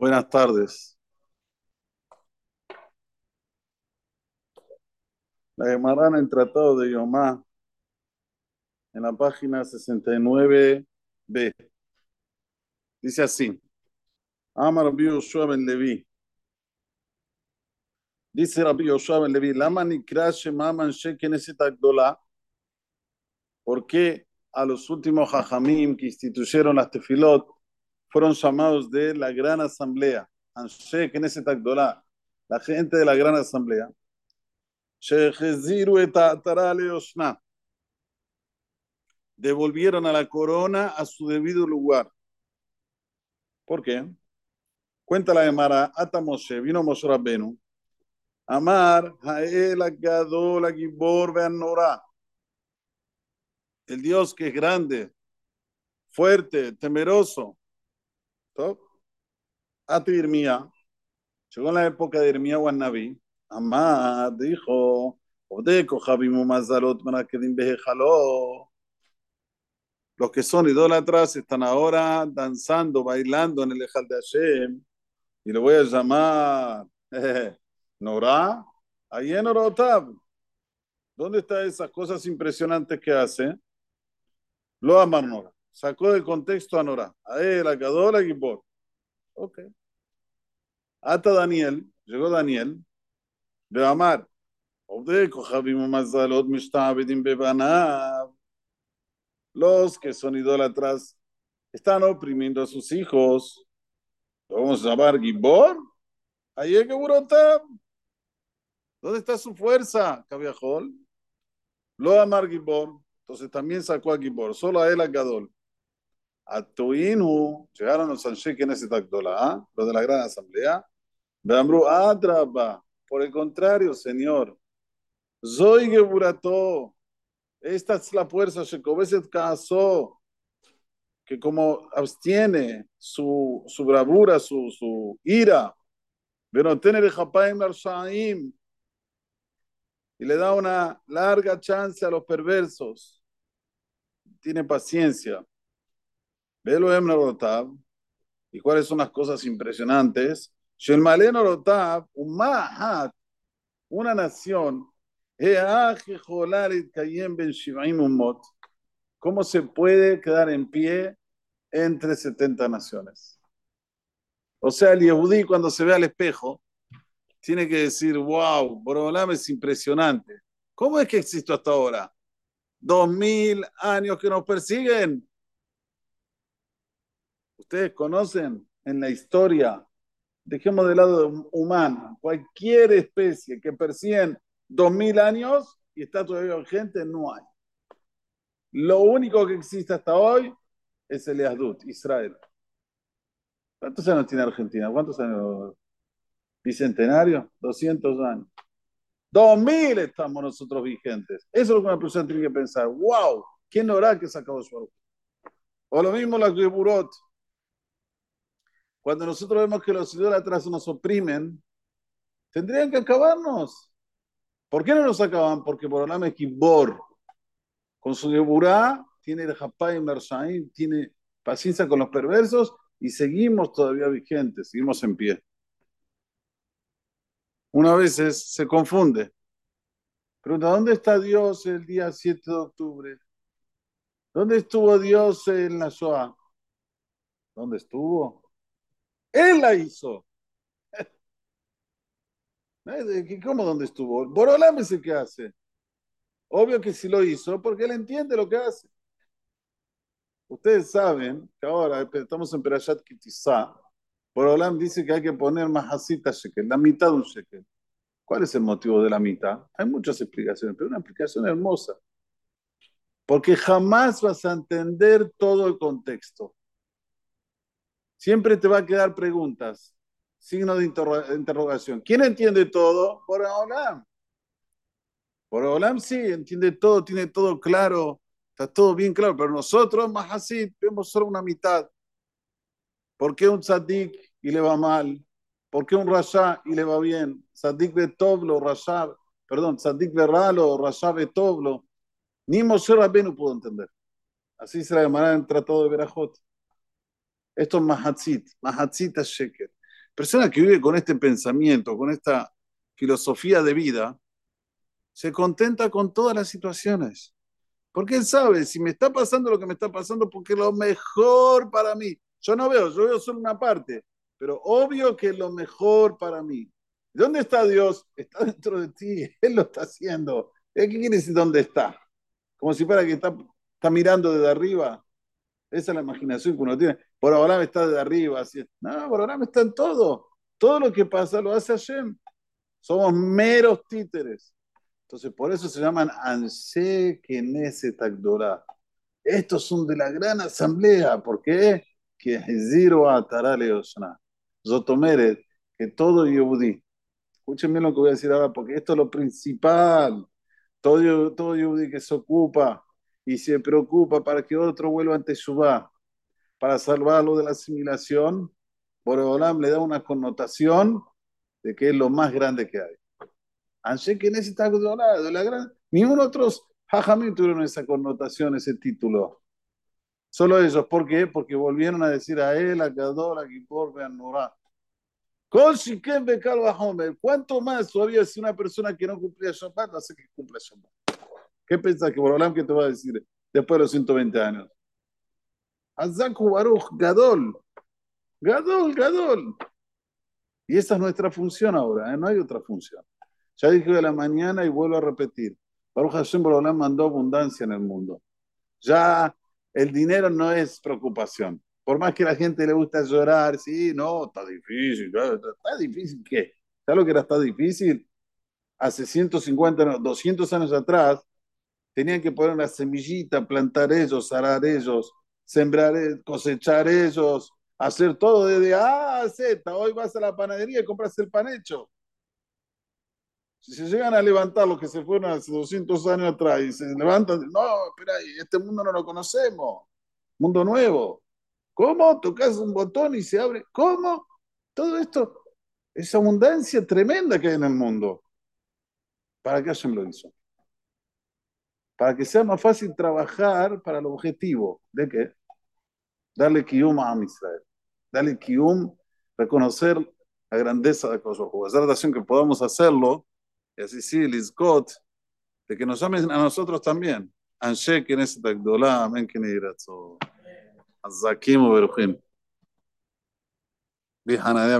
Buenas tardes. La Gemara en el Tratado de Yomá, en la página 69b, dice así: Amar Rabbi Yoshua ben Levi. Dice Rabbi Yoshua ben Levi: Lama nikra shema manshe keneset agdola. ¿Por qué a los últimos hajamim que instituyeron las tefilot fueron llamados de la gran asamblea, Anshe Knesset Agdolá, la gente de la gran asamblea, devolvieron a la corona a su debido lugar. ¿Por qué? Cuenta la Gemara, Ata Moshe, vino Moshe Rabbenu, Amar, Jael, Agadol, Agibor, Beanorá. El Dios que es grande, fuerte, temeroso, ¿Top? Ati Irmía. Llegó la época de Irmía Naví. Amad dijo, los que son idólatras están ahora danzando, bailando en el Ejal de Hashem, y le voy a llamar Nora, ahí en Orotab. ¿Dónde están esas cosas impresionantes que hace? Lo amar Nora sacó de contexto a Norá. A él, a Kadol, a Gibor. Ok. Hasta Daniel, llegó Daniel, de Amar. Los que son idólatras están oprimiendo a sus hijos. Vamos a llamar Gibor. Ahí es que ¿Dónde está su fuerza, Cabiajol? Lo amar Gibor. Entonces también sacó a Gibor, solo a él a Gadol. Los Sanshek en ese tactola, ¿ah? los de la gran asamblea. Beamru Adraba, por el contrario, Señor, Zoy Geburato, esta es la fuerza, Shekobeset Kaso, que como abstiene su, su bravura, su, su ira, pero tener Shaim y le da una larga chance a los perversos, tiene paciencia. Velo Emnarotab, y cuáles son las cosas impresionantes una nación, ¿cómo se puede quedar en pie entre 70 naciones? O sea, el Yehudí cuando se ve al espejo, tiene que decir, wow, Borolam es impresionante. ¿Cómo es que existo hasta ahora? Dos mil años que nos persiguen. Ustedes conocen en la historia dejemos de lado humano, cualquier especie que dos mil años y está todavía vigente, no hay. Lo único que existe hasta hoy es el Yahdut, Israel. ¿Cuántos años tiene Argentina? ¿Cuántos años? Bicentenario, 200 años. 2000 estamos nosotros vigentes. Eso es lo que una persona tiene que pensar. ¡Wow! ¿Quién hará que sacado su O lo mismo la Geburot. Cuando nosotros vemos que los idólatras nos oprimen, tendrían que acabarnos. ¿Por qué no nos acaban? Porque Borolam es Kibor. Con su Geburá tiene el Japay Mershaim, tiene paciencia con los perversos y seguimos todavía vigentes, seguimos en pie. Una vez se confunde. Pregunta, ¿dónde está Dios el día 7 de octubre? ¿Dónde estuvo Dios en la Shoah? ¿Dónde estuvo? Él la hizo. ¿Cómo dónde estuvo? Borolam es el que hace. Obvio que sí lo hizo porque él entiende lo que hace. Ustedes saben que ahora estamos en Perashat Kitizá. Borolam dice que hay que poner majasita shekel, la mitad de un shekel. ¿Cuál es el motivo de la mitad? Hay muchas explicaciones, pero una explicación hermosa. Porque jamás vas a entender todo el contexto. Siempre te va a quedar preguntas, signo de interrogación. ¿Quién entiende todo? Por Olam. Por Olam sí, entiende todo, tiene todo claro, está todo bien claro, pero nosotros, más así, vemos solo una mitad. ¿Por qué un tzadik y le va mal? ¿Por qué un rasha y le va bien? Tzadik de Toblo, rasha, perdón, tzadik de Ralo, rasha de Toblo. Ni Moshe no pudo entender. Así se la llamará en Tratado de Berajot. Esto es Mahatzit, Mahatzit Sheker. Persona que vive con este pensamiento, con esta filosofía de vida, se contenta con todas las situaciones. Porque él sabe, si me está pasando lo que me está pasando, porque lo mejor para mí. Yo no veo, yo veo solo una parte, pero obvio que es lo mejor para mí. ¿Dónde está Dios? Está dentro de ti, Él lo está haciendo. ¿Qué quiere decir dónde está? Como si fuera que está, está mirando desde arriba. Esa es la imaginación que uno tiene. Por ahora está desde arriba. Así. No, por ahora está en todo. Todo lo que pasa lo hace Hashem. Somos meros títeres. Entonces, por eso se llaman Knesset Agdorah. Estos son de la gran asamblea. ¿Por qué? Que Zero Atarale Osna. Zotomeret, que todo Yehudi. Escúchenme lo que voy a decir ahora, porque esto es lo principal. Todo, todo Yehudi que se ocupa y se preocupa para que otro vuelva ante Shubá, para salvarlo de la asimilación, Boreolam le da una connotación de que es lo más grande que hay. Anshe que necesita de la gran. Ningún otros Jajamín tuvieron esa connotación, ese título. Solo ellos. ¿Por qué? Porque volvieron a decir a él, a Gadol, a Gipor, a Nurá. ¿Cuánto más todavía si una persona que no cumplía Shabbat hace que cumpla Shabbat? ¿Qué piensas que Borolam que te va a decir después de los 120 años? Azaku Baruch, Gadol. Gadol, Gadol. Y esa es nuestra función ahora, ¿eh? no hay otra función. Ya dije de la mañana y vuelvo a repetir. Baruch Hashem Borolam mandó abundancia en el mundo. Ya el dinero no es preocupación. Por más que a la gente le gusta llorar, sí, no, está difícil. ¿Está difícil qué? ¿Sabes lo que era está difícil? Hace 150, no, 200 años atrás, tenían que poner una semillita, plantar ellos, arar ellos, sembrar, cosechar ellos, hacer todo desde A a Z. Hoy vas a la panadería y compras el pan hecho. Si se llegan a levantar los que se fueron hace 200 años atrás y se levantan, no, espera, este mundo no lo conocemos, mundo nuevo. ¿Cómo? Tocas un botón y se abre. ¿Cómo? Todo esto, esa abundancia tremenda que hay en el mundo. ¿Para qué Hashem lo hizo? para que sea más fácil trabajar para el objetivo. ¿De qué? Darle kiyum a Israel. Darle kiyum, reconocer la grandeza de Kosovo. Esa es la oración que podamos hacerlo, y así sí, Lizcot, de que nos llamen a nosotros también. Anshe, quien es Tagdolá, amén, quien es Azakim Berujim. Bihanadea,